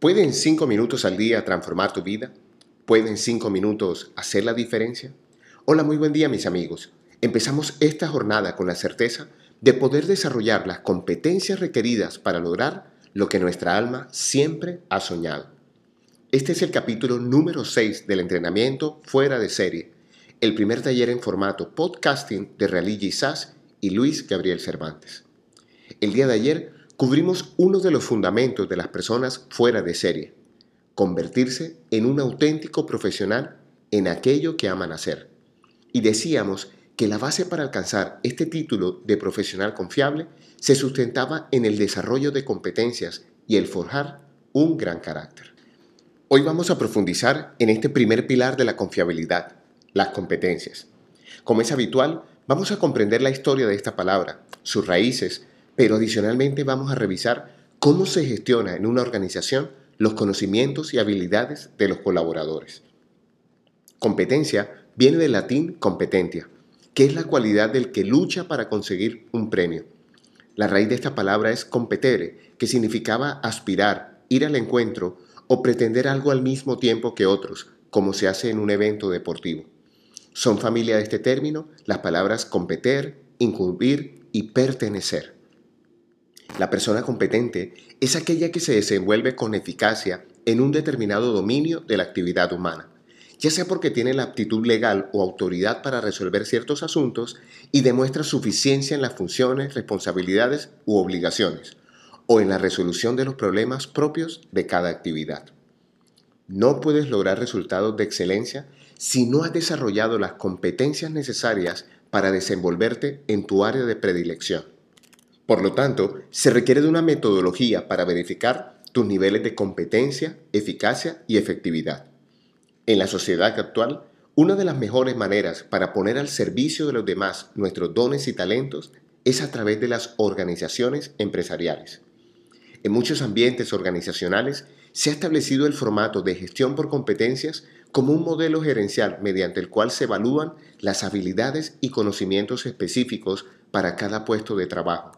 ¿Pueden cinco minutos al día transformar tu vida? ¿Pueden cinco minutos hacer la diferencia? Hola, muy buen día mis amigos. Empezamos esta jornada con la certeza de poder desarrollar las competencias requeridas para lograr lo que nuestra alma siempre ha soñado. Este es el capítulo número 6 del entrenamiento fuera de serie, el primer taller en formato podcasting de Realigi Sass y Luis Gabriel Cervantes. El día de ayer cubrimos uno de los fundamentos de las personas fuera de serie, convertirse en un auténtico profesional en aquello que aman hacer. Y decíamos que la base para alcanzar este título de profesional confiable se sustentaba en el desarrollo de competencias y el forjar un gran carácter. Hoy vamos a profundizar en este primer pilar de la confiabilidad, las competencias. Como es habitual, vamos a comprender la historia de esta palabra, sus raíces, pero adicionalmente vamos a revisar cómo se gestiona en una organización los conocimientos y habilidades de los colaboradores. Competencia viene del latín competencia, que es la cualidad del que lucha para conseguir un premio. La raíz de esta palabra es competere, que significaba aspirar, ir al encuentro o pretender algo al mismo tiempo que otros, como se hace en un evento deportivo. Son familia de este término las palabras competer, incumbir y pertenecer. La persona competente es aquella que se desenvuelve con eficacia en un determinado dominio de la actividad humana, ya sea porque tiene la aptitud legal o autoridad para resolver ciertos asuntos y demuestra suficiencia en las funciones, responsabilidades u obligaciones, o en la resolución de los problemas propios de cada actividad. No puedes lograr resultados de excelencia si no has desarrollado las competencias necesarias para desenvolverte en tu área de predilección. Por lo tanto, se requiere de una metodología para verificar tus niveles de competencia, eficacia y efectividad. En la sociedad actual, una de las mejores maneras para poner al servicio de los demás nuestros dones y talentos es a través de las organizaciones empresariales. En muchos ambientes organizacionales se ha establecido el formato de gestión por competencias como un modelo gerencial mediante el cual se evalúan las habilidades y conocimientos específicos para cada puesto de trabajo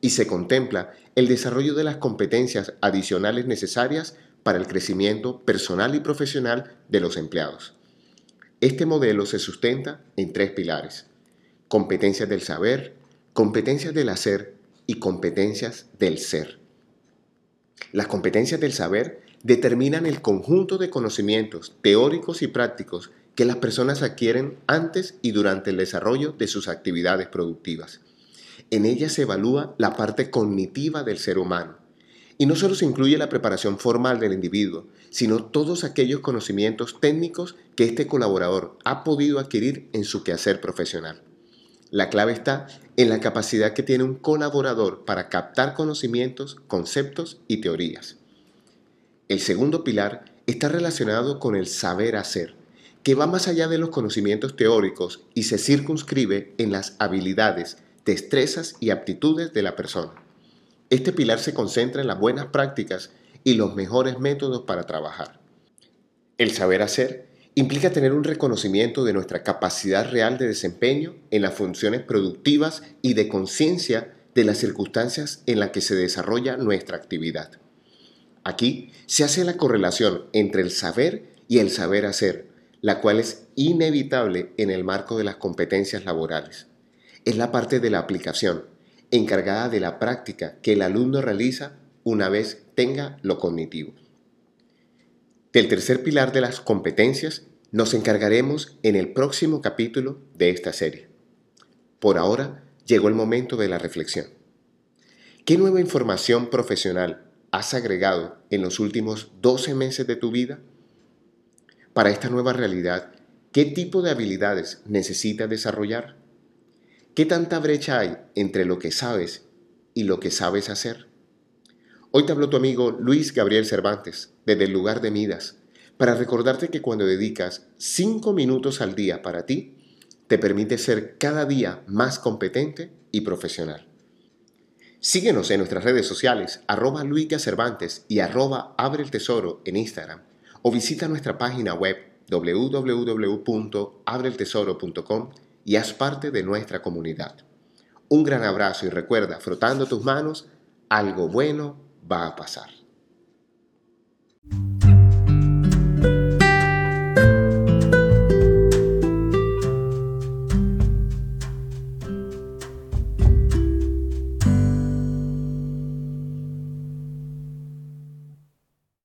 y se contempla el desarrollo de las competencias adicionales necesarias para el crecimiento personal y profesional de los empleados. Este modelo se sustenta en tres pilares. Competencias del saber, competencias del hacer y competencias del ser. Las competencias del saber determinan el conjunto de conocimientos teóricos y prácticos que las personas adquieren antes y durante el desarrollo de sus actividades productivas. En ella se evalúa la parte cognitiva del ser humano. Y no solo se incluye la preparación formal del individuo, sino todos aquellos conocimientos técnicos que este colaborador ha podido adquirir en su quehacer profesional. La clave está en la capacidad que tiene un colaborador para captar conocimientos, conceptos y teorías. El segundo pilar está relacionado con el saber hacer, que va más allá de los conocimientos teóricos y se circunscribe en las habilidades, destrezas y aptitudes de la persona. Este pilar se concentra en las buenas prácticas y los mejores métodos para trabajar. El saber hacer implica tener un reconocimiento de nuestra capacidad real de desempeño en las funciones productivas y de conciencia de las circunstancias en las que se desarrolla nuestra actividad. Aquí se hace la correlación entre el saber y el saber hacer, la cual es inevitable en el marco de las competencias laborales es la parte de la aplicación, encargada de la práctica que el alumno realiza una vez tenga lo cognitivo. Del tercer pilar de las competencias nos encargaremos en el próximo capítulo de esta serie. Por ahora llegó el momento de la reflexión. ¿Qué nueva información profesional has agregado en los últimos 12 meses de tu vida? Para esta nueva realidad, ¿qué tipo de habilidades necesitas desarrollar? ¿Qué tanta brecha hay entre lo que sabes y lo que sabes hacer? Hoy te habló tu amigo Luis Gabriel Cervantes, desde el lugar de Midas, para recordarte que cuando dedicas 5 minutos al día para ti, te permite ser cada día más competente y profesional. Síguenos en nuestras redes sociales, arroba Cervantes y arroba Abre el Tesoro en Instagram, o visita nuestra página web www.abreltesoro.com y haz parte de nuestra comunidad. Un gran abrazo y recuerda, frotando tus manos, algo bueno va a pasar.